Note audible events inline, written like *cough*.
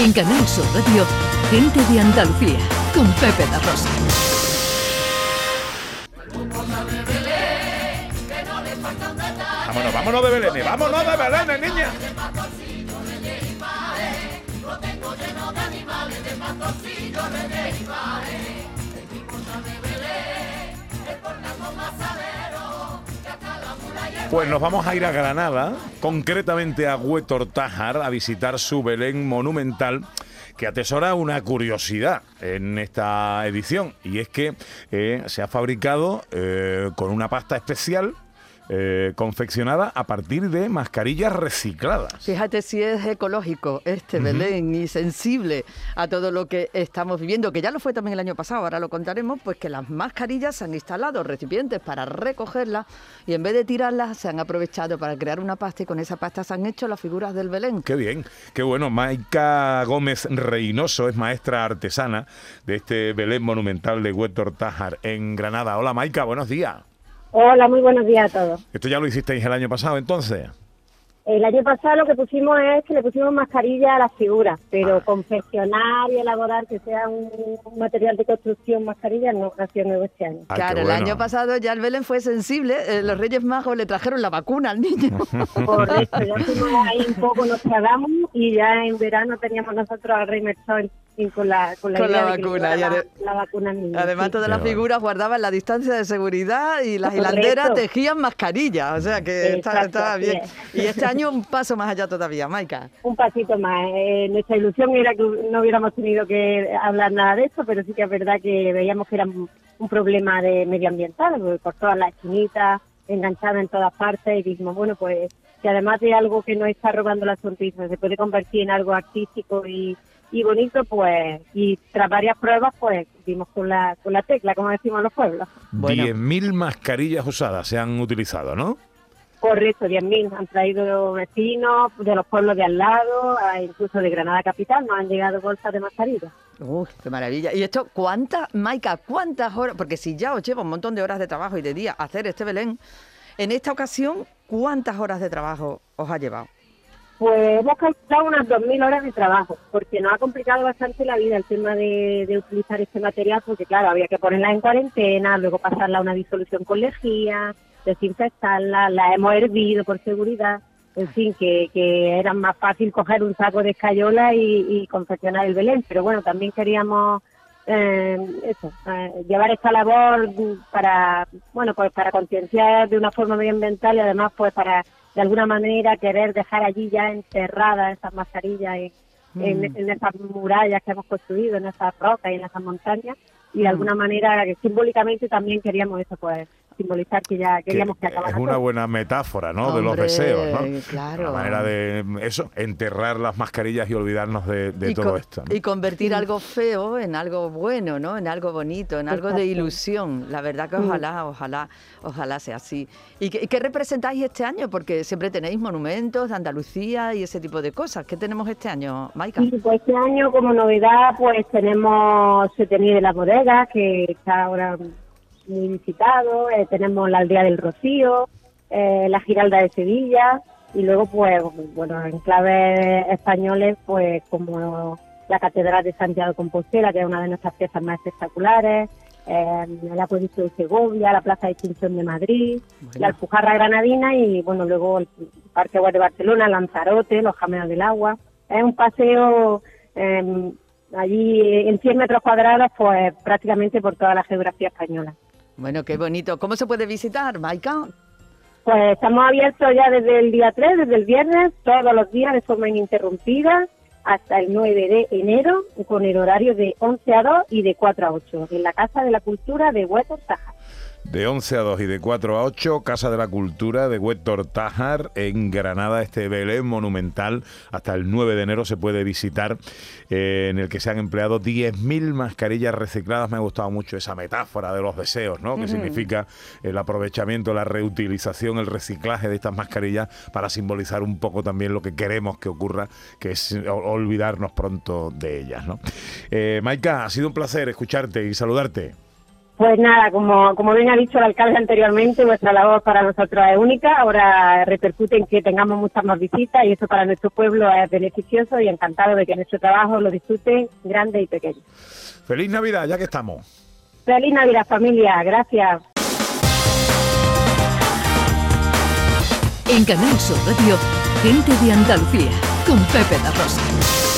En Canal Sur Radio, Gente de Andalucía, con Pepe La Rosa. Vámonos, vámonos de Belén, vámonos de Belén, niña. Pues nos vamos a ir a Granada, concretamente a Huetortájar, a visitar su Belén monumental que atesora una curiosidad en esta edición y es que eh, se ha fabricado eh, con una pasta especial eh, confeccionada a partir de mascarillas recicladas. Fíjate si es ecológico este Belén y sensible a todo lo que estamos viviendo, que ya lo fue también el año pasado, ahora lo contaremos, pues que las mascarillas se han instalado recipientes para recogerlas y en vez de tirarlas se han aprovechado para crear una pasta y con esa pasta se han hecho las figuras del Belén. Qué bien, qué bueno. Maika Gómez Reynoso es maestra artesana de este Belén monumental de Huétor Tájar en Granada. Hola Maika, buenos días. Hola, muy buenos días a todos. ¿Esto ya lo hicisteis el año pasado entonces? El año pasado lo que pusimos es que le pusimos mascarilla a las figuras, pero Ah. confeccionar y elaborar que sea un, un material de construcción mascarilla no ha sido nuevo este año. Ah, claro, el año pasado ya el Belén fue sensible, eh, los Reyes Magos le trajeron la vacuna al niño. *laughs* Correcto, ya fuimos ahí un poco, nos tragamos y ya en verano teníamos nosotros al Rey Merchón con la, con la, Con vacuna, y la, la. Además, sí. todas las figuras guardaban la distancia de seguridad y las Correcto. hilanderas tejían mascarillas. O sea que está, Exacto, está bien. es. Y este año un paso más allá todavía, Maika. un pasito más. Eh, nuestra ilusión era que no hubiéramos tenido que hablar nada de esto, pero sí que es verdad que veíamos que era un, un problema de medioambiental, porque por todas las esquinitas, enganchada en todas partes, y dijimos, bueno, pues que además de algo que nos está robando la sonrisa, se puede convertir en algo artístico y, y bonito, pues, y tras varias pruebas, pues, dimos con la, con la tecla, como decimos los pueblos. Bueno. 10.000 mascarillas usadas se han utilizado, ¿no? Correcto, 10.000 han traído vecinos de los pueblos de al lado, incluso de Granada Capital, nos han llegado bolsas de mascarillas. Uy, qué maravilla. ¿Y esto cuántas, Maika, cuántas horas? Porque si ya os lleva un montón de horas de trabajo y de día hacer este Belén, en esta ocasión, ¿cuántas horas de trabajo os ha llevado? Pues hemos calculado unas 2.000 horas de trabajo, porque nos ha complicado bastante la vida el tema de, de utilizar este material, porque claro, había que ponerla en cuarentena, luego pasarla a una disolución con lejía, desinfectarla, la hemos hervido por seguridad, en fin, que, que era más fácil coger un saco de escayola y, confeccionar el Belén, pero bueno, también queríamos eh, eso, eh, llevar esta labor para, bueno, pues para concienciar de una forma medioambiental y además pues para de alguna manera querer dejar allí ya enterradas esas mascarillas en, en, en esas murallas que hemos construido, en esas rocas y en esas montañas y de alguna manera que simbólicamente también queríamos eso, pues simbolizar que ya Que queríamos que acabara es una todo. buena metáfora, ¿no? de los deseos, ¿no? claro. La manera de eso, enterrar las mascarillas y olvidarnos de, de y, todo esto. ¿no? y convertir algo feo en algo bueno, ¿no? En algo bonito, en algo de ilusión. La verdad que ojalá, ojalá, ojalá sea así. ¿Y qué, representáis este año? Porque siempre tenéis monumentos de Andalucía y ese tipo de cosas. ¿Qué tenemos este año, Maika? Y pues este año como novedad pues tenemos Setení de las Bodegas, que está ahora muy visitado, eh, tenemos la Aldea del Rocío, eh, la Giralda de Sevilla y luego pues bueno, en claves españoles pues como la Catedral de Santiago de Compostela, que es una de nuestras piezas más espectaculares, eh, el Acueducto de Segovia, la Plaza de Extinción de Madrid, Bueno. la Alpujarra Granadina y bueno luego el Parque Guay de Barcelona, Lanzarote, los Jameos del Agua. Es un paseo eh, allí en 100 metros cuadrados, pues prácticamente por toda la geografía española. Bueno, qué bonito. ¿Cómo se puede visitar, Maika? Pues estamos abiertos ya desde el día 3, desde el viernes, todos los días de forma ininterrumpida, hasta el 9 de enero, con el horario de 11 a 2 y de 4 a 8, en la Casa de la Cultura de Huetor Taja. De 11 a 2 y de 4 a 8, Casa de la Cultura de Huétor Tájar, en Granada, este Belén monumental. Hasta el 9 de enero se puede visitar, eh, en el que se han empleado 10.000 mascarillas recicladas. Me ha gustado mucho esa metáfora de los deseos, ¿no? Que significa el aprovechamiento, la reutilización, el reciclaje de estas mascarillas para simbolizar un poco también lo que queremos que ocurra, que es olvidarnos pronto de ellas, ¿no? Eh, Maika, ha sido un placer escucharte y saludarte. Pues nada, como, como bien ha dicho el alcalde anteriormente, vuestra labor para nosotros es única. Ahora repercute en que tengamos muchas más visitas y eso para nuestro pueblo es beneficioso y encantado de que nuestro trabajo lo disfruten grandes y pequeños. Feliz Navidad, ya que estamos. Feliz Navidad, familia. Gracias. En Canal Sur Radio, gente de Andalucía, con Pepe La Rosa.